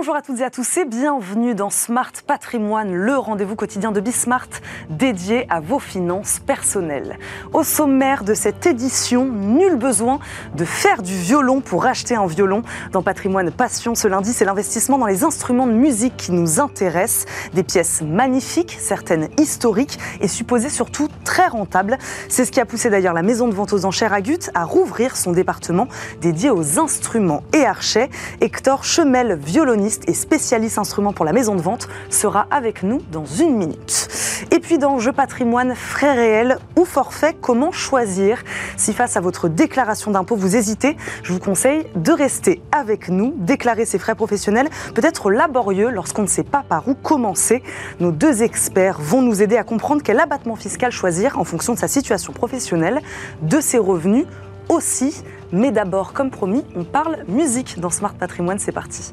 Bonjour à toutes et à tous et bienvenue dans Smart Patrimoine, le rendez-vous quotidien de Bismart dédié à vos finances personnelles. Au sommaire de cette édition, nul besoin de faire du violon pour acheter un violon. Dans Patrimoine Passion, ce lundi, c'est l'investissement dans les instruments de musique qui nous intéresse. Des pièces magnifiques, certaines historiques et supposées surtout très rentables. C'est ce qui a poussé d'ailleurs la maison de vente aux enchères Agut à rouvrir son département dédié aux instruments et archets. Hector Chemel, violoniste et spécialiste instrument pour la maison de vente, sera avec nous dans une minute. Et puis dans Jeu patrimoine, frais réels ou forfait, comment choisir? Si face à votre déclaration d'impôt, vous hésitez, je vous conseille de rester avec nous. Déclarer ses frais professionnels peut être laborieux lorsqu'on ne sait pas par où commencer. Nos deux experts vont nous aider à comprendre quel abattement fiscal choisir en fonction de sa situation professionnelle, de ses revenus aussi. Mais d'abord, comme promis, on parle musique dans Smart Patrimoine. C'est parti.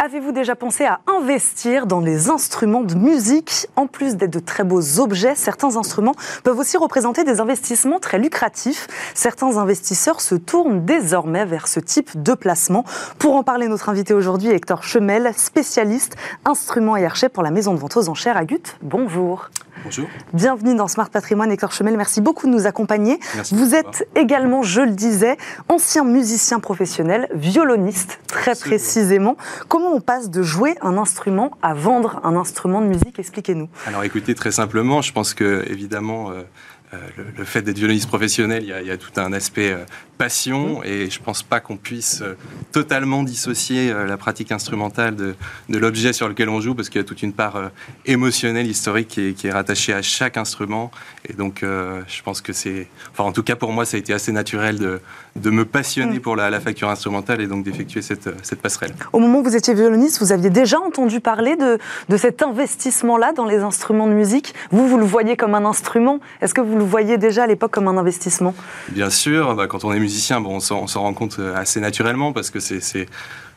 Avez-vous déjà pensé à investir dans les instruments de musique? En plus d'être de très beaux objets, certains instruments peuvent aussi représenter des investissements très lucratifs. Certains investisseurs se tournent désormais vers ce type de placement. Pour en parler, notre invité aujourd'hui, Hector Chemel, spécialiste instruments et archets pour la maison de vente aux enchères à Gut. Bonjour. Bonjour. Bienvenue dans Smart Patrimoine, Hector Chemel. Merci beaucoup de nous accompagner. Vous êtes également, je le disais, ancien musicien professionnel, violoniste, très précisément. Comment on passe de jouer un instrument à vendre un instrument de musique? Expliquez-nous. Alors écoutez, très simplement, je pense que évidemment, euh, euh, le, fait d'être violoniste professionnel, il y, a, tout un aspect euh, passion et je pense pas qu'on puisse euh, totalement dissocier la pratique instrumentale de, l'objet sur lequel on joue parce qu'il y a toute une part émotionnelle, historique qui est, qui est, rattachée à chaque instrument. Et donc je pense que c'est, enfin en tout cas pour moi ça a été assez naturel de, de me passionner mm. pour la, facture instrumentale et donc d'effectuer cette, cette, passerelle. Au moment où vous étiez violoniste, vous aviez déjà entendu parler de, de cet investissement-là dans les instruments de musique. Vous, vous le voyez comme un instrument. Est-ce que vous le voyez déjà à l'époque comme un investissement? Bien sûr, bah, quand on est musicien, bon, on s'en rend compte euh, assez naturellement parce que c'est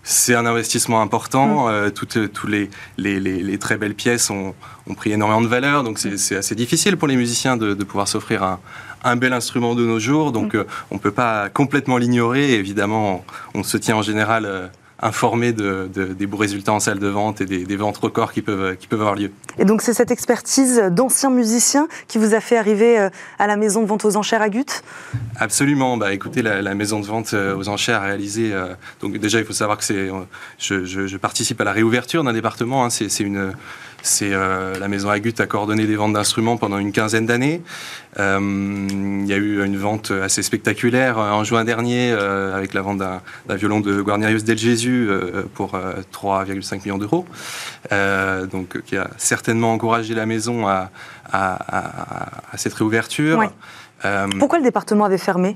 c'est un investissement important. Mm. Euh, toutes, les, les, les, très belles pièces ont, ont, pris énormément de valeur, donc c'est assez difficile pour les musiciens de, de pouvoir s'offrir un, un, bel instrument de nos jours. Donc mm. euh, on ne peut pas complètement l'ignorer. Évidemment, on, se tient en général informé de, des beaux résultats en salle de vente et des, ventes records qui peuvent, qui peuvent avoir lieu. Et donc c'est cette expertise d'ancien musicien qui vous a fait arriver euh, à la maison de vente aux enchères à Gut Absolument. Bah, écoutez, la, maison de vente euh, aux enchères a réalisé... Euh, donc déjà, il faut savoir que c'est, je, je, participe à la réouverture d'un département. Hein, c'est, une c'est euh, la maison Agut a coordonné des ventes d'instruments pendant une quinzaine d'années. Euh, il y a eu une vente assez spectaculaire euh, en juin dernier avec la vente d'un violon de Guarnerius del Jésus pour 3,5 millions d'euros. donc, qui a certainement encouragé la maison à, cette réouverture. Pourquoi le département avait fermé?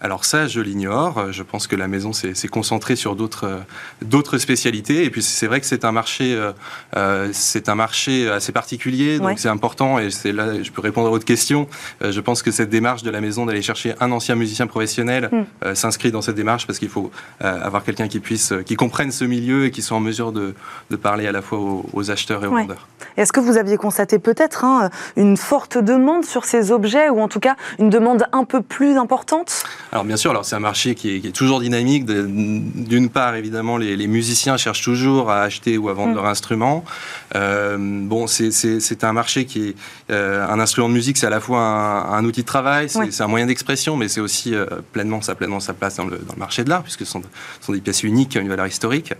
Alors ça, je l'ignore. Je pense que la maison s'est concentrée sur d'autres d'autres spécialités. Et puis c'est vrai que c'est un marché euh, euh, c'est un marché assez particulier, donc c'est important. Et c'est là, je peux répondre à votre question. Euh, je pense que cette démarche de la maison d'aller chercher un ancien musicien professionnel hmm. s'inscrit dans cette démarche parce qu'il faut avoir quelqu'un qui puisse, qui comprenne ce milieu et qui soit en mesure de, de parler à la fois aux, acheteurs et aux vendeurs. Est-ce que vous aviez constaté peut-être hein, une forte demande sur ces objets ou en tout cas une demande un peu plus importante? Alors bien sûr, alors c'est un marché qui est, toujours dynamique. D'une part, évidemment, les, musiciens cherchent toujours à acheter ou à vendre mm. leur instrument. Euh, bon, c'est un marché qui est euh, un instrument de musique, c'est à la fois un, outil de travail, c'est un moyen d'expression, mais c'est aussi euh, pleinement sa pleinement sa place dans le, marché de l'art, puisque ce sont, sont, des pièces uniques qui ont une valeur historique,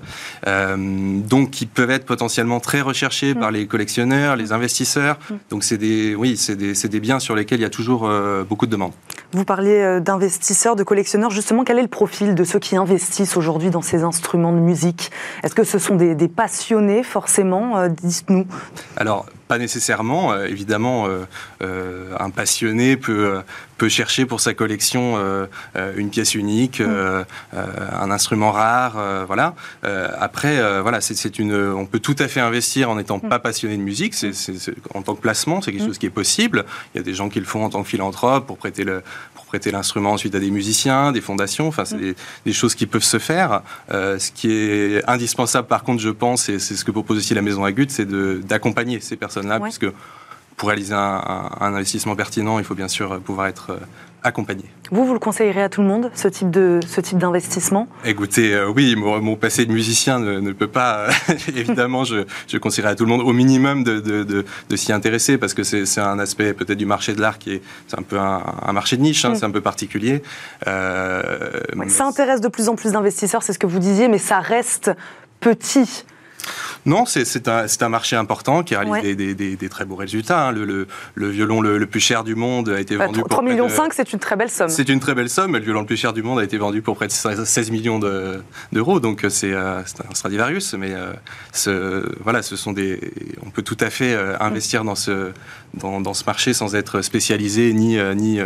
donc qui peuvent être potentiellement très recherchées mm. par les collectionneurs, les investisseurs. Mm. Donc c'est des, oui, c'est des, des, biens sur lesquels il y a toujours beaucoup de demandes. Vous parlez d'investisseurs de collectionneurs, justement, quel est le profil de ceux qui investissent aujourd'hui dans ces instruments de musique? Est-ce que ce sont des, passionnés, forcément? Euh, Dites-nous. Alors, pas nécessairement. Euh, évidemment, euh, un passionné peut, peut chercher pour sa collection une pièce unique, mm. un instrument rare, voilà. après, voilà, c'est une, on peut tout à fait investir en n'étant mm. pas passionné de musique. C'est en tant que placement, c'est quelque mm. chose qui est possible. Il y a des gens qui le font en tant que philanthrope pour prêter le, prêter l'instrument ensuite à des musiciens, des fondations. Enfin, c'est mm. des, choses qui peuvent se faire. Euh, ce qui est indispensable, par contre, je pense, et c'est ce que propose aussi la Maison Agut, c'est d'accompagner ces personnes-là, puisque pour réaliser un, un, investissement pertinent, il faut bien sûr pouvoir être accompagné. Vous, vous le conseillerez à tout le monde, ce type de ce type d'investissement? Écoutez, euh, oui, mon, passé de musicien ne, peut pas, évidemment, je, je, conseillerais à tout le monde au minimum de, de, de, s'y intéresser parce que c'est un aspect peut-être du marché de l'art qui est, c'est un peu un, marché de niche, hein, mm. c'est un peu particulier. Euh, ça intéresse de plus en plus d'investisseurs, c'est ce que vous disiez, mais ça reste petit. Non, c'est un, un, marché important qui réalise des, des, des, très beaux résultats. Hein. Le, le, violon le, plus cher du monde a été vendu 3, pour. 3,5 millions, c'est une très belle somme. C'est une très belle somme. Le violon le plus cher du monde a été vendu pour près de 16 millions d'euros. donc euh, c'est un Stradivarius. Mais euh, ce, voilà, ce sont des. On peut tout à fait euh, investir dans ce, dans, dans, ce marché sans être spécialisé ni, ni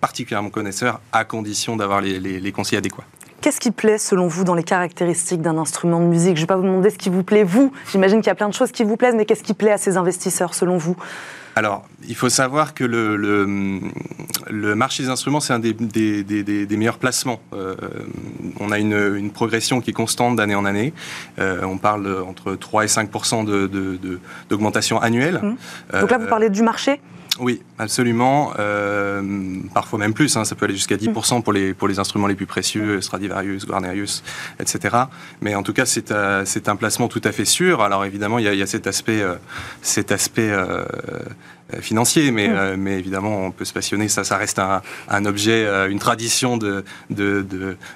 particulièrement connaisseur, à condition d'avoir les, les, les conseils adéquats. Qu'est-ce qui plaît selon vous dans les caractéristiques d'un instrument de musique? Je ne vais pas vous demander ce qui vous plaît vous. J'imagine qu'il y a plein de choses qui vous plaisent, mais qu'est-ce qui plaît à ces investisseurs selon vous? Alors, il faut savoir que le, le, marché des instruments, c'est un des, des, des, meilleurs placements. Euh, on a une, une, progression qui est constante d'année en année. Euh, on parle entre 3 et 5% d'augmentation de, de, annuelle. Mmh. Donc là, vous parlez du marché? Oui, absolument. Euh, parfois même plus. Hein, ça peut aller jusqu'à 10% pour les, pour les instruments les plus précieux, Stradivarius, Guarnerius, etc. Mais en tout cas, c'est euh, un placement tout à fait sûr. Alors évidemment, il y a, il y a cet aspect, euh, cet aspect financier, mais, euh, mais évidemment, on peut se passionner. Ça, ça reste un, un objet, une tradition de,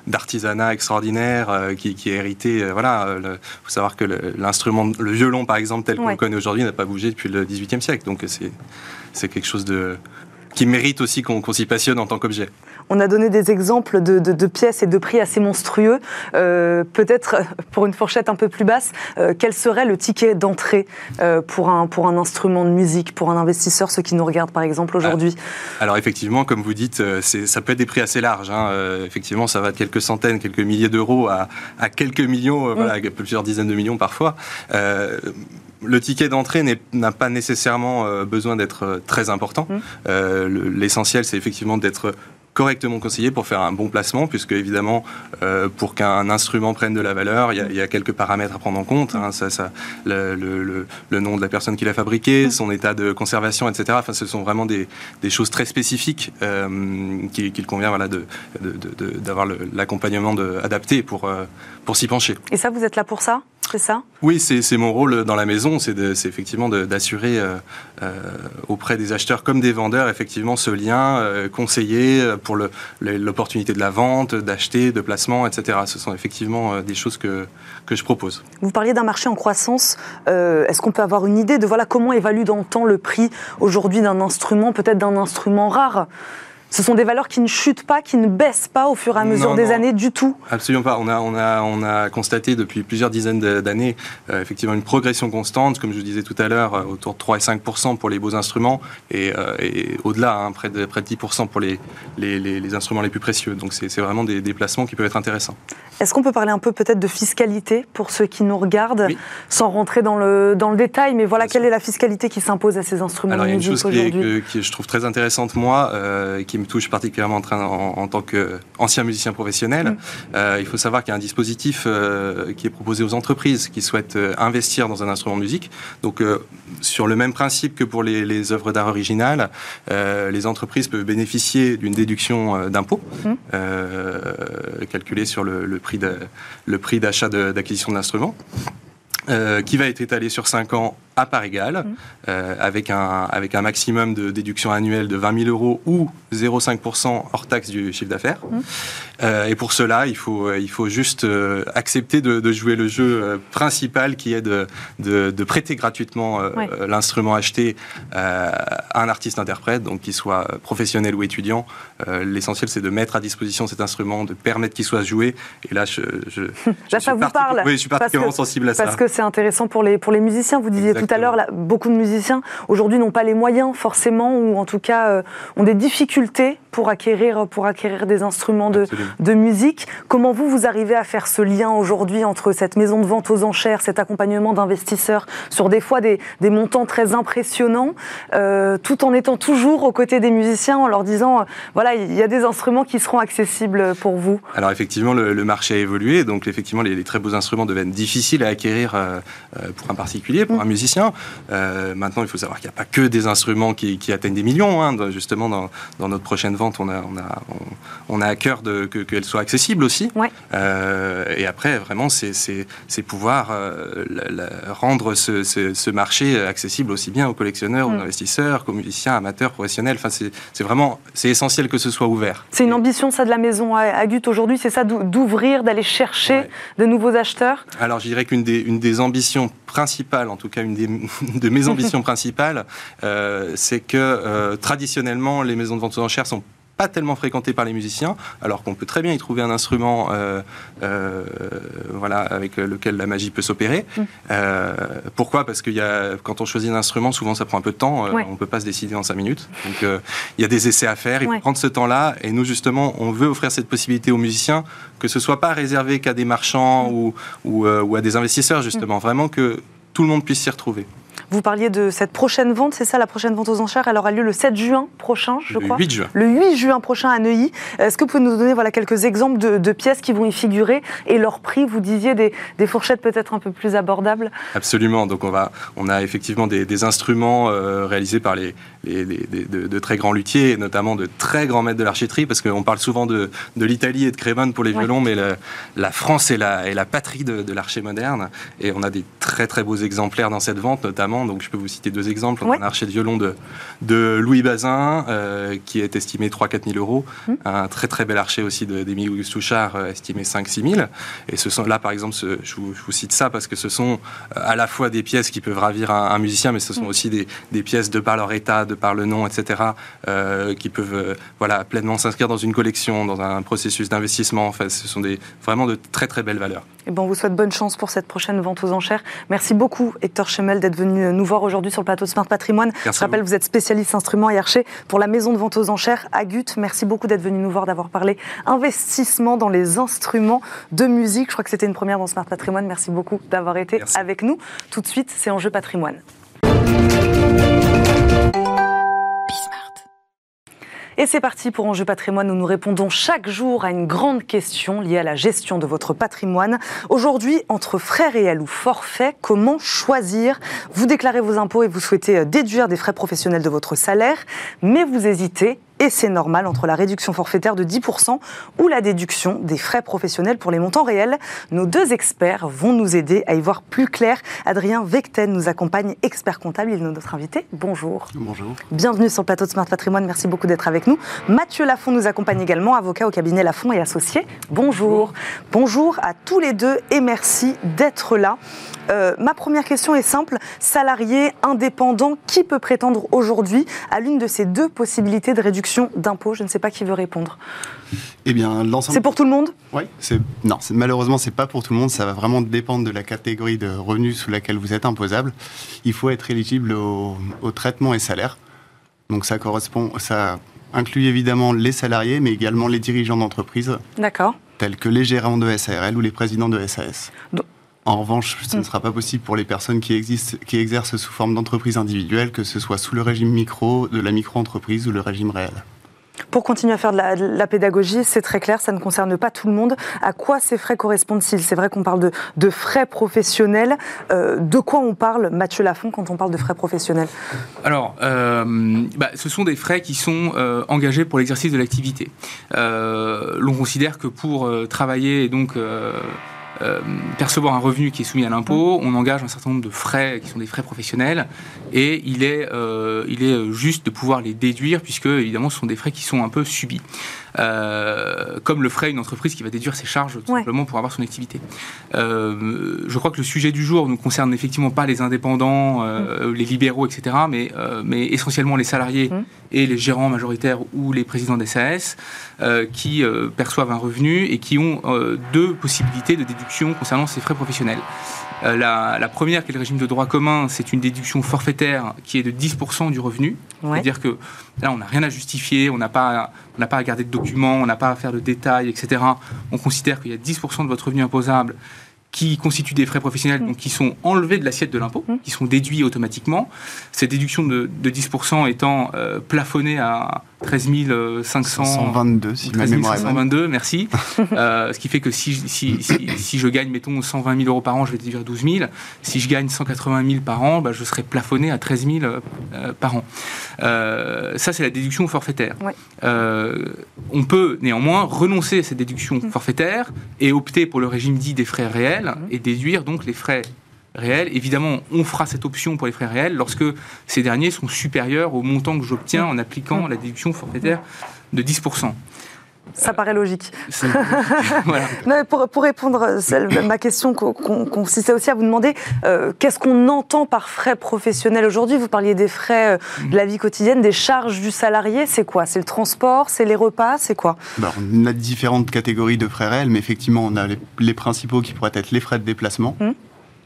d'artisanat de, extraordinaire qui, qui, est hérité. voilà, il faut savoir que l'instrument, le, violon, par exemple, tel qu'on le connaît aujourd'hui, n'a pas bougé depuis le XVIIIe siècle. Donc c'est c'est quelque chose de, qui mérite aussi qu'on s'y passionne en tant qu'objet. On a donné des exemples de, pièces et de prix assez monstrueux. Euh, peut-être pour une fourchette un peu plus basse, euh, quel serait le ticket d'entrée euh, pour, un, pour un instrument de musique, pour un investisseur, ceux qui nous regardent par exemple aujourd'hui Alors effectivement, comme vous dites, ça peut être des prix assez larges. Hein. effectivement, ça va de quelques centaines, quelques milliers d'euros à, quelques millions, voilà, plusieurs dizaines de millions parfois le ticket d'entrée n'a pas nécessairement euh, besoin d'être euh, très important. Mmh. Euh, l'essentiel, c'est effectivement d'être correctement conseillé pour faire un bon placement, puisque évidemment, pour qu'un instrument prenne de la valeur, il y, a, quelques paramètres à prendre en compte. Hein, le, nom de la personne qui l'a fabriqué, son état de conservation, etc. Enfin, ce sont vraiment des, choses très spécifiques euh, qu'il convient d'avoir l'accompagnement adapté pour, pour s'y pencher. Et ça, vous êtes là pour ça? Ça? Oui, c'est mon rôle dans la maison, c'est effectivement d'assurer euh, euh, auprès des acheteurs comme des vendeurs effectivement ce lien, euh, conseiller pour l'opportunité de la vente, d'acheter, de placement, etc. Ce sont effectivement des choses que, que je propose. Vous parliez d'un marché en croissance. Est-ce qu'on peut avoir une idée de voilà comment évalue dans le temps le prix aujourd'hui d'un instrument, peut-être d'un instrument rare? Ce sont des valeurs qui ne chutent pas, qui ne baissent pas au fur et à mesure des années du tout Absolument pas. On a, on a, on a constaté depuis plusieurs dizaines d'années euh, effectivement une progression constante, comme je disais tout à l'heure, euh, autour de 3 et 5% pour les beaux instruments et, euh, et au-delà, hein, près, de, près de 10 pour les, les, les, instruments les plus précieux. Donc c'est vraiment des déplacements qui peuvent être intéressants. Est-ce qu'on peut parler un peu peut-être de fiscalité pour ceux qui nous regardent, sans rentrer dans le, dans le détail, mais voilà, quelle est la fiscalité qui s'impose à ces instruments Alors, il y a une chose qui, qui, je trouve très intéressante, moi, qui me touche particulièrement en, train, en, tant qu'ancien musicien professionnel. Mm. Euh, il faut savoir qu'il y a un dispositif euh, qui est proposé aux entreprises qui souhaitent euh, investir dans un instrument de musique. Donc, sur le même principe que pour les, les œuvres d'art originales, les entreprises peuvent bénéficier d'une déduction d'impôt mm. calculée sur le, le prix d'achat d'acquisition de l'instrument. qui va être étalé sur 5 ans à part égale, mmh. euh, avec, un, avec un maximum de déduction annuelle de 20 000 euros ou 0,5% hors taxe du chiffre d'affaires. Mmh. Euh, et pour cela, il faut, euh, il faut juste accepter de, jouer le jeu principal qui est de, de, prêter gratuitement l'instrument acheté à un artiste-interprète, donc qu'il soit professionnel ou étudiant. L'essentiel, c'est de mettre à disposition cet instrument, de permettre qu'il soit joué. Et là, je, je, là, ça vous parle. Oui, je suis particulièrement sensible à ça. Parce que c'est intéressant pour les, pour les musiciens. Vous disiez tout à l'heure, beaucoup de musiciens aujourd'hui n'ont pas les moyens forcément, ou en tout cas euh, ont des difficultés pour acquérir, pour acquérir des instruments de, de, musique. Comment vous, vous arrivez à faire ce lien aujourd'hui entre cette maison de vente aux enchères, cet accompagnement d'investisseurs sur des fois des, des montants très impressionnants, euh, tout en étant toujours aux côtés des musiciens, en leur disant, euh, voilà, il y a des instruments qui seront accessibles pour vous? Alors effectivement, le, marché a évolué, donc effectivement, les, les, très beaux instruments deviennent difficiles à acquérir pour un particulier, pour mmh. un musicien musiciens. maintenant, il faut savoir qu'il n'y a pas que des instruments qui, atteignent des millions. Hein. justement, dans, notre prochaine vente, on a, on a, on, a à cœur de, qu'elles soient accessibles aussi. et après, vraiment, c'est pouvoir rendre ce, marché accessible aussi bien aux collectionneurs, aux mm. investisseurs, qu'aux musiciens, amateurs, professionnels. Enfin, c'est vraiment c'est essentiel que ce soit ouvert. C'est une ambition, ça, de la maison Agut aujourd'hui, c'est ça, d'ouvrir, d'aller chercher de nouveaux acheteurs? Alors, je dirais qu'une des, une des ambitions principales, en tout cas une des, de mes ambitions principales, euh, c'est que euh, traditionnellement, les maisons de vente aux enchères sont pas tellement fréquenté par les musiciens, alors qu'on peut très bien y trouver un instrument euh, euh, voilà, avec lequel la magie peut s'opérer. Mm. Euh, pourquoi? Parce que y a, quand on choisit un instrument, souvent ça prend un peu de temps, on ne peut pas se décider en cinq minutes. Donc il y a des essais à faire, il faut prendre ce temps-là, et nous justement, on veut offrir cette possibilité aux musiciens, que ce soit pas réservé qu'à des marchands mm. ou, ou, ou, à des investisseurs, justement, mm. vraiment que tout le monde puisse s'y retrouver. Vous parliez de cette prochaine vente, c'est ça, la prochaine vente aux enchères Elle aura lieu le 7 juin prochain, je crois. Le 8 juin. Le 8 juin prochain à Neuilly. Est-ce que vous pouvez nous donner voilà, quelques exemples de, pièces qui vont y figurer et leur prix? Vous disiez des, fourchettes peut-être un peu plus abordables Absolument. Donc on, va, on a effectivement des, instruments euh, réalisés par les, de, très grands luthiers, et notamment de très grands maîtres de l'archéterie, parce qu'on parle souvent de, l'Italie et de Crémone pour les violons, mais la France est la, est la patrie de, l'archer moderne. Et on a des très très beaux exemplaires dans cette vente, notamment donc je peux vous citer deux exemples. Un archer de violon de, de Louis Bazin, euh, qui est estimé 3-4 000 euros. Hum. Un très très bel archer aussi d'Émile Auguste Touchard, euh, estimé 5-6 000. Et ce sont là, par exemple, je, vous, cite ça parce que ce sont euh, à la fois des pièces qui peuvent ravir un, musicien, mais ce sont hum. aussi des, des, pièces de par leur état, de par le nom, etc., qui peuvent voilà, pleinement s'inscrire dans une collection, dans un processus d'investissement. Enfin, ce sont des, vraiment de très très belles valeurs. Et bon, on vous souhaite bonne chance pour cette prochaine vente aux enchères. Merci beaucoup, Hector Chemel, d'être venu nous voir aujourd'hui sur le plateau de Smart Patrimoine. Je rappelle, vous. êtes spécialiste instruments et archer pour la maison de vente aux enchères Agut. Merci beaucoup d'être venu nous voir, d'avoir parlé investissement dans les instruments de musique. Je crois que c'était une première dans Smart Patrimoine. Merci beaucoup d'avoir été avec nous. Tout de suite, c'est Enjeu Patrimoine. Et c'est parti pour Enjeu patrimoine où nous répondons chaque jour à une grande question liée à la gestion de votre patrimoine. Aujourd'hui, entre frais réels ou forfaits, comment choisir? Vous déclarez vos impôts et vous souhaitez déduire des frais professionnels de votre salaire, mais vous hésitez et c'est normal entre la réduction forfaitaire de 10% ou la déduction des frais professionnels pour les montants réels. Nos deux experts vont nous aider à y voir plus clair. Adrien Vecten nous accompagne, expert comptable, il est notre invité. Bonjour. Bonjour. Bienvenue sur le plateau de Smart Patrimoine, merci beaucoup d'être avec nous. Mathieu Lafont nous accompagne également, avocat au cabinet Lafont et associé. Bonjour. Bonjour, à tous les deux et merci d'être là. Euh, ma première question est simple. Salarié, indépendant, qui peut prétendre aujourd'hui à l'une de ces deux possibilités de réduction d'impôts Je ne sais pas qui veut répondre. Eh bien, l'ensemble. C'est pour tout le monde? Oui. Non, malheureusement, c'est pas pour tout le monde. Ça va vraiment dépendre de la catégorie de revenus sous laquelle vous êtes imposable. Il faut être éligible au, traitement et salaire. Donc, ça correspond, ça inclut évidemment les salariés, mais également les dirigeants d'entreprise. D'accord. Tels que les gérants de SARL ou les présidents de SAS. En revanche, ce ne hmm. sera pas possible pour les personnes qui, existent, qui exercent sous forme d'entreprise individuelle, que ce soit sous le régime micro, de la micro-entreprise ou le régime réel. Pour continuer à faire de la, pédagogie, c'est très clair, ça ne concerne pas tout le monde. À quoi ces frais correspondent-ils? C'est vrai qu'on parle de, frais professionnels. Euh, de quoi on parle, Mathieu Lafont, quand on parle de frais professionnels? Alors, euh, bah, ce sont des frais qui sont euh, engagés pour l'exercice de l'activité. L'on considère que pour travailler et donc euh, percevoir un revenu qui est soumis à l'impôt, on engage un certain nombre de frais qui sont des frais professionnels et il est, euh, il est juste de pouvoir les déduire puisque évidemment ce sont des frais qui sont un peu subis. Euh, comme le ferait une entreprise qui va déduire ses charges tout simplement pour avoir son activité. je crois que le sujet du jour ne concerne effectivement pas les indépendants, mm. les libéraux, etc., mais, mais essentiellement les salariés mm. et les gérants majoritaires ou les présidents des SAS qui perçoivent un revenu et qui ont deux possibilités de déduction concernant ses frais professionnels. Euh, la, première, qui est le régime de droit commun, c'est une déduction forfaitaire qui est de 10% du revenu. C'est-à-dire que là, on n'a rien à justifier, on n'a pas, on pas à garder de documents, on n'a pas à faire de détails, etc. On considère qu'il y a 10% de votre revenu imposable qui constituent des frais professionnels, donc qui sont enlevés de l'assiette de l'impôt, Mm. qui sont déduits automatiquement. Cette déduction de, de 10% étant euh, plafonnée à 13 500... 122, si ma 13 mémoire est bonne. 522, merci. Euh, ce qui fait que si, si, si, si je gagne, mettons, 120 000 euros par an, je vais déduire 12 000. Si je gagne 180 000 par an, bah, je serai plafonné à 13 000 euh, par an. Euh, ça, c'est la déduction forfaitaire. Ouais. Euh, on peut néanmoins renoncer à cette déduction Mm. forfaitaire et opter pour le régime dit des frais réels Mm. et déduire donc les frais réels. Évidemment, on fera cette option pour les frais réels lorsque ces derniers sont supérieurs au montant que j'obtiens en appliquant la déduction forfaitaire de 10%. Ça paraît logique. Voilà. Non, pour, pour répondre, ma question co- con- consistait aussi à vous demander euh, qu'est-ce qu'on entend par frais professionnels aujourd'hui? Vous parliez des frais euh, de la vie quotidienne, des charges du salarié. C'est quoi? C'est le transport? C'est les repas? C'est quoi? Bah, on a différentes catégories de frais réels, mais effectivement, on a les, les principaux qui pourraient être les frais de déplacement, Mm.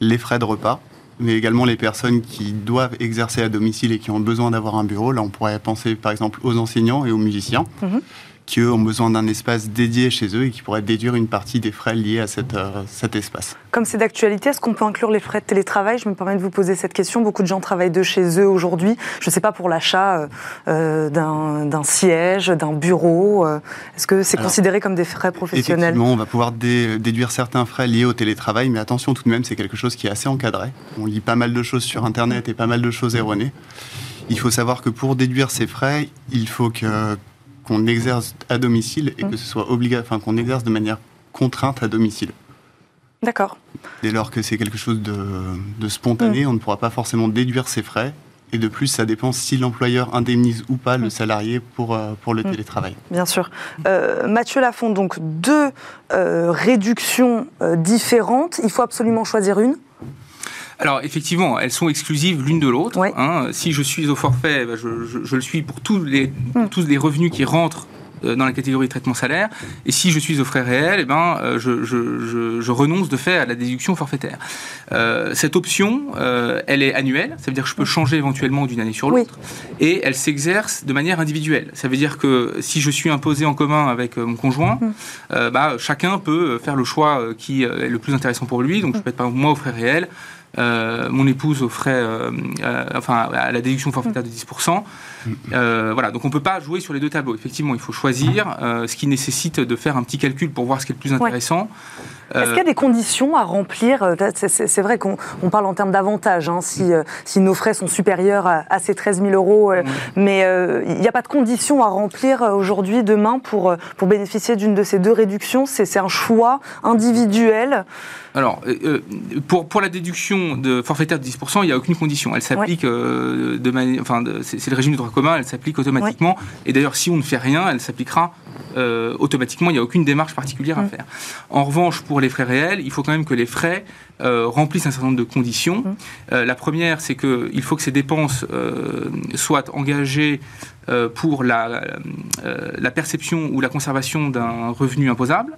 les frais de repas, mais également les personnes qui doivent exercer à domicile et qui ont besoin d'avoir un bureau. Là, on pourrait penser par exemple aux enseignants et aux musiciens, Mhm. Qui eux ont besoin d'un espace dédié chez eux et qui pourraient déduire une partie des frais liés à cette, euh, cet espace. Comme c'est d'actualité, est-ce qu'on peut inclure les frais de télétravail? Je me permets de vous poser cette question. Beaucoup de gens travaillent de chez eux aujourd'hui. Je ne sais pas pour l'achat euh, euh, d'un siège, d'un bureau. Est-ce que c'est considéré comme des frais professionnels? Effectivement, on va pouvoir dé- déduire certains frais liés au télétravail, mais attention tout de même, c'est quelque chose qui est assez encadré. On lit pas mal de choses sur Internet et pas mal de choses erronées. Il faut savoir que pour déduire ces frais, il faut que qu'on exerce à domicile et que ce soit obligatoire, enfin qu'on exerce de manière contrainte à domicile. D'accord. Dès lors que c'est quelque chose de, de spontané, on ne pourra pas forcément déduire ces frais. Et de plus, ça dépend si l'employeur indemnise ou pas le salarié pour, euh, pour le Mm. télétravail. Bien sûr. Euh, Mathieu Lafont, donc deux euh, réductions euh, différentes. Il faut absolument choisir une. Alors effectivement, elles sont exclusives l'une de l'autre. Ouais. hein. Si je suis au forfait, bah, je, je- je le suis pour tous les, Mm. tous les revenus qui rentrent euh, dans la catégorie traitement salaire. Et si je suis aux frais réels, eh ben, euh, je, je- je- je renonce de fait à la déduction forfaitaire. Euh, cette option, euh, elle est annuelle, ça veut dire que je peux changer éventuellement d'une année sur Oui. l'autre, et elle s'exerce de manière individuelle. Ça veut dire que si je suis imposé en commun avec mon conjoint, Mm. euh, bah, chacun peut faire le choix qui est le plus intéressant pour lui. Donc je peux être par exemple moi aux frais réels, euh, mon épouse aux frais, euh, euh, enfin à la déduction forfaitaire de 10%. Euh, voilà, donc on peut pas jouer sur les deux tableaux. Effectivement, il faut choisir, euh, ce qui nécessite de faire un petit calcul pour voir ce qui est le plus intéressant. Est-ce qu'il y a des conditions à remplir Euh, C'est- vrai qu'on on parle en termes d'avantages, hein, si, euh, si nos frais sont supérieurs à, à ces 13 000 euros, euh, mais euh, il n'y a pas de conditions à remplir euh, aujourd'hui, demain, pour, euh, pour bénéficier d'une de ces deux réductions? C'est un choix individuel? Alors, euh, euh, pour, pour la déduction de forfaitaire de 10%, il n'y a aucune condition. Elle s'applique euh, de manière. Enfin, c'est le régime de droit commun, elle s'applique automatiquement. Et d'ailleurs, si on ne fait rien, elle s'appliquera euh, automatiquement. Il n'y a aucune démarche particulière à Mm. faire. En revanche, pour les frais réels, il faut quand même que les frais euh, remplissent un certain nombre de conditions. Mm. Euh, la première, c'est qu'il faut que ces dépenses soient engagées pour la, la perception ou la conservation d'un revenu imposable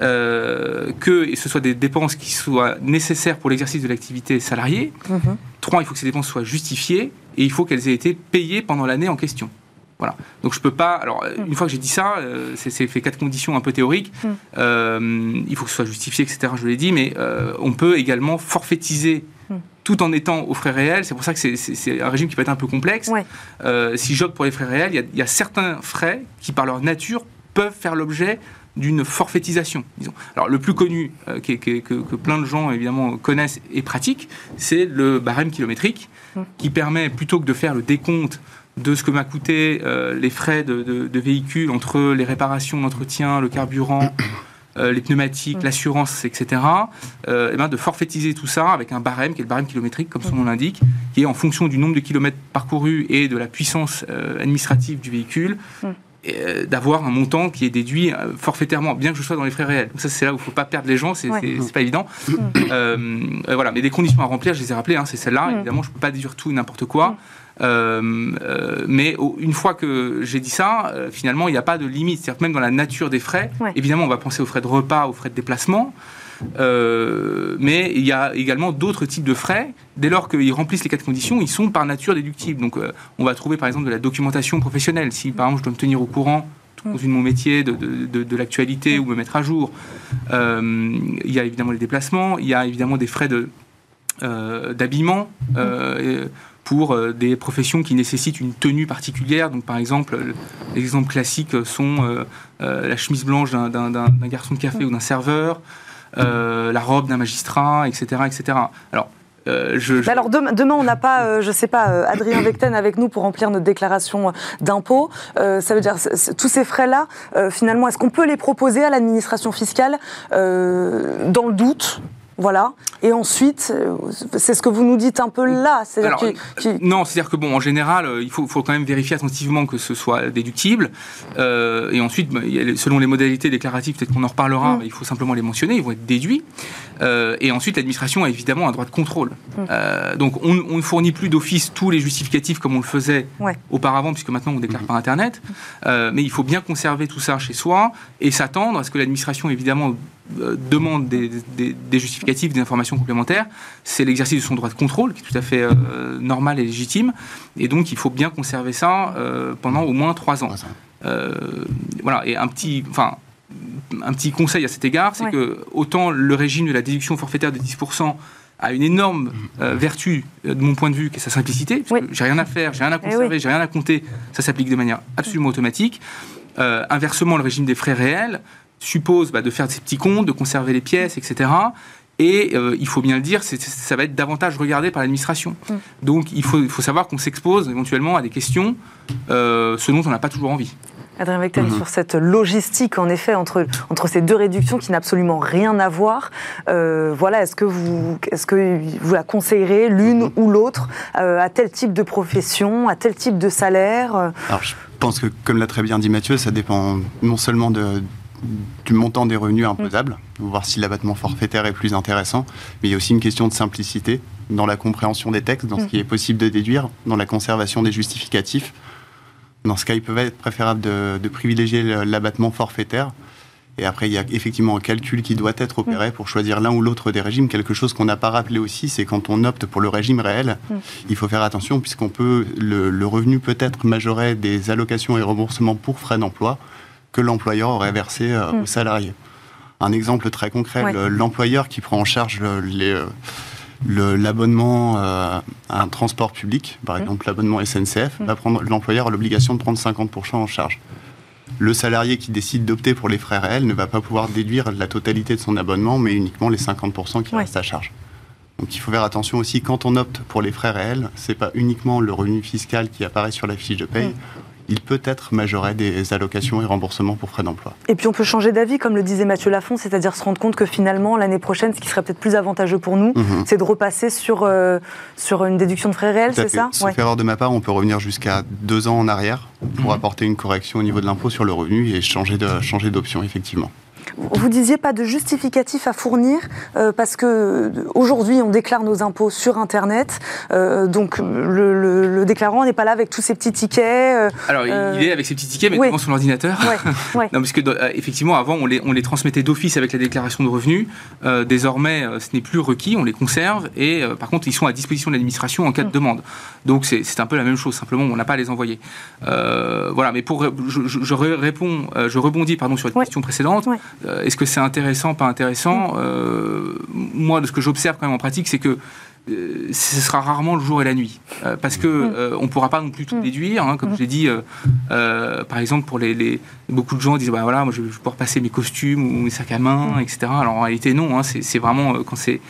euh, que ce soit des dépenses qui soient nécessaires pour l'exercice de l'activité salariée. Mhm. Trois, il faut que ces dépenses soient justifiées et il faut qu'elles aient été payées pendant l'année en question. Voilà. Donc je peux pas. Alors euh, une fois que j'ai dit ça, euh, c'est fait quatre conditions un peu théoriques. Mm. Euh, il faut que ce soit justifié, etc. Je l'ai dit, mais euh, on peut également forfaitiser Mm. tout en étant aux frais réels. C'est pour ça que c'est- un régime qui peut être un peu complexe. Ouais. Si j'opte pour les frais réels, il y a- il y, a certains frais qui, par leur nature, peuvent faire l'objet d'une forfaitisation, disons. Alors, le plus connu, que, que plein de gens, évidemment, connaissent et pratiquent, c'est le barème kilométrique, Mm. qui permet, plutôt que de faire le décompte de ce que m'a coûté euh, les frais de, de- de véhicule entre les réparations, l'entretien, le carburant, euh, les pneumatiques, l'assurance, etc., euh, eh ben, de forfaitiser tout ça avec un barème, qui est le barème kilométrique, comme son nom l'indique, qui est en fonction du nombre de kilomètres parcourus et de la puissance administrative du véhicule, et, d'avoir un montant qui est déduit forfaitairement, bien que je sois dans les frais réels. Donc ça, c'est là où il ne faut pas perdre les gens, c'est Ouais. pas évident. Euh, voilà, mais des conditions à remplir, je les ai rappelées, hein, c'est celle-là. Mm. Évidemment, je ne peux pas déduire tout et n'importe quoi. Euh, euh, mais une fois que j'ai dit ça, euh, finalement, il n'y a pas de limite. C'est-à-dire que même dans la nature des frais, Ouais. évidemment, on va penser aux frais de repas, aux frais de déplacement. Euh, mais il y a également d'autres types de frais. Dès lors qu'ils remplissent les quatre conditions, ils sont par nature déductibles. Donc, euh, on va trouver par exemple de la documentation professionnelle. Si par exemple je dois me tenir au courant compte de mon métier, de, de, de, l'actualité ou me mettre à jour. Euh, il y a évidemment les déplacements, il y a évidemment des frais de, d'habillement. Euh, pour des professions qui nécessitent une tenue particulière. Donc, par exemple, les exemples classiques sont la chemise blanche d'un, garçon de café ou d'un serveur, la robe d'un magistrat, etc., etc. Alors, euh, alors demain, on n'a pas, euh, je sais pas, euh, Adrien Vecten avec nous pour remplir notre déclaration d'impôt. ça veut dire tous ces frais-là, finalement, est-ce qu'on peut les proposer à l'administration fiscale dans le doute? Voilà. Et ensuite, euh, c'est ce que vous nous dites un peu là. Non, c'est-à-dire que bon, en général, euh, il faut, quand même vérifier attentivement que ce soit déductible. Euh, et ensuite, bah, selon les modalités déclaratives, peut-être qu'on en reparlera, mm. il faut simplement les mentionner. Ils vont être déduits. et ensuite, l'administration a évidemment un droit de contrôle. Mm. donc, on, ne fournit plus d'office tous les justificatifs comme on le faisait auparavant, puisque maintenant on déclare mm. par Internet. mais il faut bien conserver tout ça chez soi et s'attendre à ce que l'administration, évidemment, euh, demande des, justificatifs, des informations complémentaires, c'est l'exercice de son droit de contrôle, qui est tout à fait euh, normal et légitime. Et donc, il faut bien conserver ça euh, pendant au moins trois ans. voilà, et un petit, enfin, un petit conseil à cet égard, c'est que autant le régime de la déduction forfaitaire de 10% a une énorme vertu de mon point de vue, qui est sa simplicité. J'ai rien à faire, j'ai rien à eh conserver, j'ai rien à compter. Ça s'applique de manière absolument automatique. inversement, le régime des frais réels suppose bah, de faire ces petits comptes, de conserver les pièces, etc. Et euh, il faut bien le dire, ça va être davantage regardé par l'administration. Mm. Donc il faut, il faut savoir qu'on s'expose éventuellement à des questions, euh, ce dont on n'a pas toujours envie. Adrien Vectel, mm-hmm. sur cette logistique, en effet, entre, entre ces deux réductions qui n'ont absolument rien à voir, euh, voilà, est-ce que, vous, est que vous la conseillerez, l'une mm-hmm. ou l'autre, à tel type de profession, à tel type de salaire? Alors, je pense que, comme l'a très bien dit Mathieu, ça dépend non seulement de, du montant des revenus imposables, voir si l'abattement forfaitaire est plus intéressant, mais il y a aussi une question de simplicité dans la compréhension des textes, dans ce qui est possible de déduire, dans la conservation des justificatifs. Dans ce cas, il peut être préférable de, privilégier l'abattement forfaitaire. Et après, il y a effectivement un calcul qui doit être opéré pour choisir l'un ou l'autre des régimes. Quelque chose qu'on n'a pas rappelé aussi, c'est quand on opte pour le régime réel, il faut faire attention puisqu'on peut le, le, revenu peut être majoré des allocations et remboursements pour frais d'emploi que l'employeur aurait versé euh, aux hmm. salariés. Un exemple très concret, l'employeur qui prend en charge euh, l'abonnement euh, à un transport public, par hmm. exemple l'abonnement SNCF, hmm. va prendre l'employeur a l'obligation de prendre 50% en charge. Le salarié qui décide d'opter pour les frais réels ne va pas pouvoir déduire la totalité de son abonnement, mais uniquement les 50% qui restent à charge. Donc il faut faire attention aussi quand on opte pour les frais réels, c'est pas uniquement le revenu fiscal qui apparaît sur la fiche de paye il peut être majoré des allocations et remboursements pour frais d'emploi. Et puis on peut changer d'avis, comme le disait Mathieu Lafont, c'est-à-dire se rendre compte que finalement, l'année prochaine, ce qui serait peut-être plus avantageux pour nous, mhm. c'est de repasser sur, euh, sur une déduction de frais réels, c'est ça? Sauf erreur de ma part, on peut revenir jusqu'à deux ans en arrière pour mhm. apporter une correction au niveau de l'impôt sur le revenu et changer d'option, effectivement. Vous disiez pas de justificatif à fournir euh, parce que aujourd'hui on déclare nos impôts sur Internet, euh, donc le, déclarant n'est pas là avec tous ces petits tickets. Euh, Alors il est avec ses petits tickets, mais devant son ordinateur. Ouais, non, parce que effectivement avant on les, on les transmettait d'office avec la déclaration de revenus. désormais ce n'est plus requis, on les conserve et par contre ils sont à disposition de l'administration en cas de mm. demande. Donc c'est un peu la même chose, simplement on n'a pas à les envoyer. voilà, mais pour je, réponds, je rebondis pardon sur la question précédente. Euh, est-ce que c'est intéressant, pas intéressant? Euh, Moi, de ce que j'observe quand même en pratique, c'est que euh, ce sera rarement le jour et la nuit, parce que ne on pourra pas non plus tout mm. déduire. Hein, comme mm. je l'ai dit, par exemple, pour les, beaucoup de gens disent bah voilà, moi je vais pouvoir passer mes costumes ou mes sacs à main, mm. etc. Alors en réalité non, hein, c'est vraiment quand c'est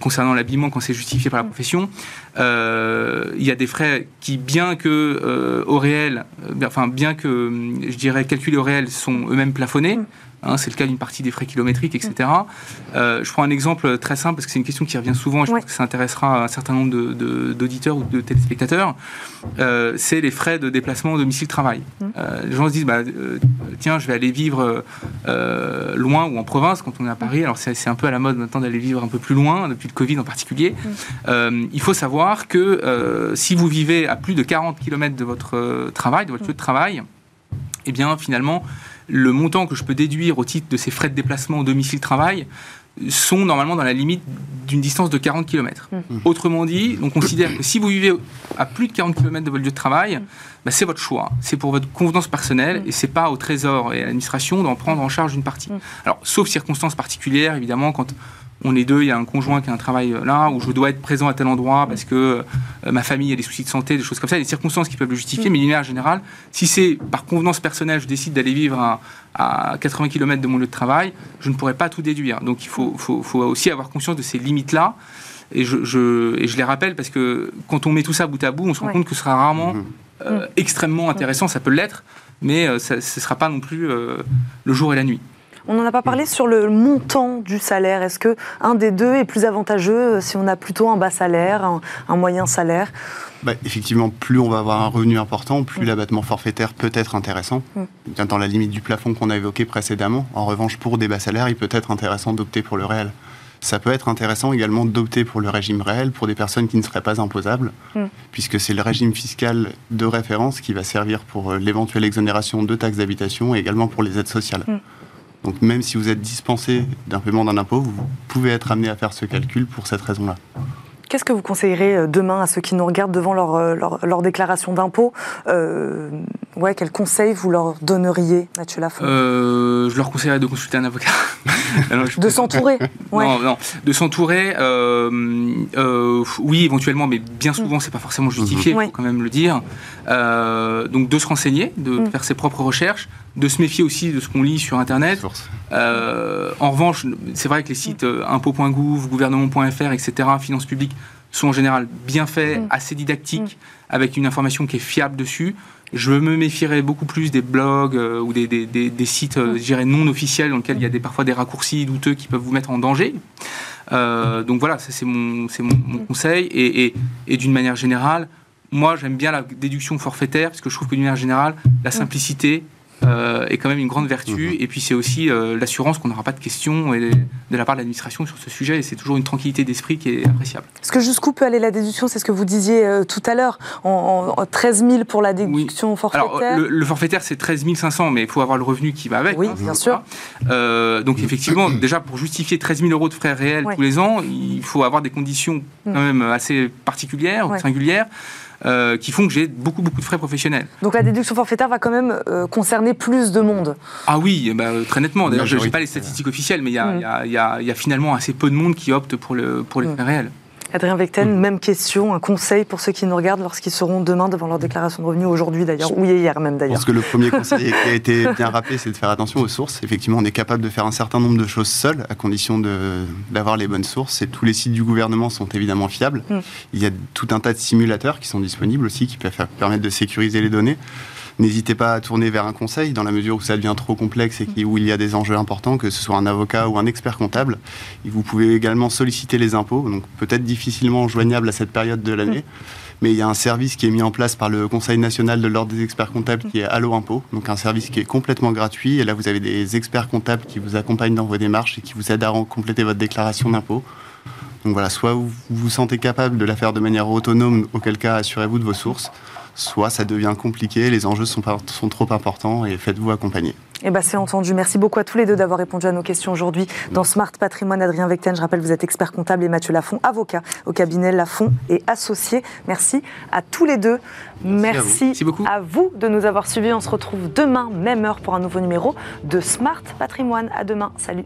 concernant l'habillement, quand c'est justifié par la profession, il y a des frais qui, bien que au réel, enfin bien que je dirais calculés au réel, sont eux-mêmes plafonnés. Hein, c'est le cas d'une partie des frais kilométriques, etc. Euh, je prends un exemple très simple parce que c'est une question qui revient souvent et je pense que ça intéressera un certain nombre d'auditeurs ou de téléspectateurs. Euh, c'est les frais de déplacement au domicile-travail. Mmh. Euh, les gens se disent, bah, tiens, je vais aller vivre loin ou en province quand on est à Paris. Alors c'est un peu à la mode maintenant d'aller vivre un peu plus loin, depuis le Covid en particulier. Mmh. il faut savoir que si vous vivez à plus de 40 km de votre travail, de votre lieu de travail, eh bien finalement, le montant que je peux déduire au titre de ces frais de déplacement au domicile-travail sont normalement dans la limite d'une distance de 40 km. Mmh. Autrement dit, on considère que si vous vivez à plus de 40 km de votre lieu de travail, bah, c'est votre choix, c'est pour votre convenance personnelle Mmh. et c'est pas au trésor et à l'administration d'en prendre en charge une partie. Mmh. Alors, sauf circonstances particulières, évidemment, quand on est deux, il y a un conjoint qui a un travail euh, là, où je dois être présent à tel endroit parce que euh, ma famille a des soucis de santé, des choses comme ça, il y a des circonstances qui peuvent le justifier, mais d'une manière générale, si c'est par convenance personnelle, je décide d'aller vivre à, à 80 km de mon lieu de travail, je ne pourrais pas tout déduire. Donc il faut, faut- faut aussi avoir conscience de ces limites-là. Et je, je- et je les rappelle parce que quand on met tout ça bout à bout, on se rend Ouais. compte que ce sera rarement Mhm. euh, extrêmement intéressant, ça peut l'être, mais euh, ça- ce ne sera pas non plus euh, le jour et la nuit. On n'en a pas parlé sur le montant du salaire. Est-ce que un des deux est plus avantageux euh, si on a plutôt un bas salaire, un, un moyen salaire? Bah, effectivement, plus on va avoir un revenu important, plus l'abattement forfaitaire peut être intéressant, Mm. bien dans la limite du plafond qu'on a évoqué précédemment. En revanche, pour des bas salaires, il peut être intéressant d'opter pour le réel. Ça peut être intéressant également d'opter pour le régime réel pour des personnes qui ne seraient pas imposables, Mm. puisque c'est le régime fiscal de référence qui va servir pour euh, l'éventuelle exonération de taxes d'habitation et également pour les aides sociales. Donc même si vous êtes dispensé d'un paiement d'un impôt, vous pouvez être amené à faire ce calcul pour cette raison-là. Qu'est-ce que vous conseillerez euh, demain à ceux qui nous regardent devant leur, euh, leur, leur déclaration d'impôt Euh, ouais, Quels conseils vous leur donneriez, Mathieu Lafont? Euh, je leur conseillerais de consulter un avocat. Alors, je De s'entourer ouais. Non, non, de s'entourer, euh, euh, oui, éventuellement, mais bien souvent, c'est pas forcément justifié, il Mhm. faut quand même le dire. Euh, donc, de se renseigner, de Mm. faire ses propres recherches, de se méfier aussi de ce qu'on lit sur Internet. Euh, en revanche, c'est vrai que les sites euh, impôts.gouv, gouvernement.fr, etc., finances publiques, sont en général bien faits, Mm. assez didactiques, avec une information qui est fiable dessus. Je me méfierais beaucoup plus des blogs euh, ou des, des- des- des sites, euh, je dirais, non officiels, dans lesquels il y a des, parfois des raccourcis douteux qui peuvent vous mettre en danger. Euh, donc voilà, ça c'est mon, c'est mon, mon conseil. Et, et- et d'une manière générale, moi j'aime bien la déduction forfaitaire, parce que je trouve que d'une manière générale, la simplicité euh, est quand même une grande vertu. Mhm. Et puis c'est aussi euh, l'assurance qu'on n'aura pas de questions et de la part de l'administration sur ce sujet. Et c'est toujours une tranquillité d'esprit qui est appréciable. Est-ce que jusqu'où peut aller la déduction? C'est ce que vous disiez euh, tout à l'heure. En, en- en 13 000 pour la déduction forfaitaire Alors, le, le forfaitaire, c'est 13 500, mais il faut avoir le revenu qui va avec. Oui, hein, bien sûr. Euh, donc, effectivement, déjà, pour justifier 13 000 euros de frais réels tous les ans, il faut avoir des conditions quand Mm. même assez particulières, singulières, euh, qui font que j'ai beaucoup, beaucoup de frais professionnels. Donc la déduction forfaitaire va quand même euh, concerner plus de monde. Ah oui, eh ben, très nettement. D'ailleurs, je n'ai pas les statistiques officielles, mais y, Mm. y y il y a finalement assez peu de monde qui opte pour, le, pour les Mm. frais réels. Adrien Vecten, même question, un conseil pour ceux qui nous regardent lorsqu'ils seront demain devant leur déclaration de revenus, aujourd'hui d'ailleurs, ou hier même Je d'ailleurs. pense que le premier conseil qui a été bien rappelé, c'est de faire attention aux sources. Effectivement, on est capable de faire un certain nombre de choses seul, à condition d'avoir les bonnes sources. Et tous les sites du gouvernement sont évidemment fiables. Mm. Il y a tout un tas de simulateurs qui sont disponibles aussi, qui peuvent faire- permettre de sécuriser les données. N'hésitez pas à tourner vers un conseil dans la mesure où ça devient trop complexe et où il y a des enjeux importants, que ce soit un avocat ou un expert comptable. Vous pouvez également solliciter les impôts, donc peut-être difficilement joignable à cette période de l'année. Mais il y a un service qui est mis en place par le Conseil national de l'ordre des experts comptables qui est Allo Impôt, donc un service qui est complètement gratuit. Et là, vous avez des experts comptables qui vous accompagnent dans vos démarches et qui vous aident à compléter votre déclaration d'impôt. Donc voilà, soit vous vous sentez capable de la faire de manière autonome, auquel cas assurez-vous de vos sources, soit ça devient compliqué, les enjeux sont, pas- sont trop importants et faites-vous accompagner. Eh ben, c'est entendu. Merci beaucoup à tous les deux d'avoir répondu à nos questions aujourd'hui. Dans Smart Patrimoine, Adrien Vecten, je rappelle, vous êtes expert comptable et Mathieu Lafont, avocat au cabinet Lafont et associé. Merci à tous les deux. Merci à Merci beaucoup. à vous de nous avoir suivis. On se retrouve demain, même heure, pour un nouveau numéro de Smart Patrimoine. À demain. Salut.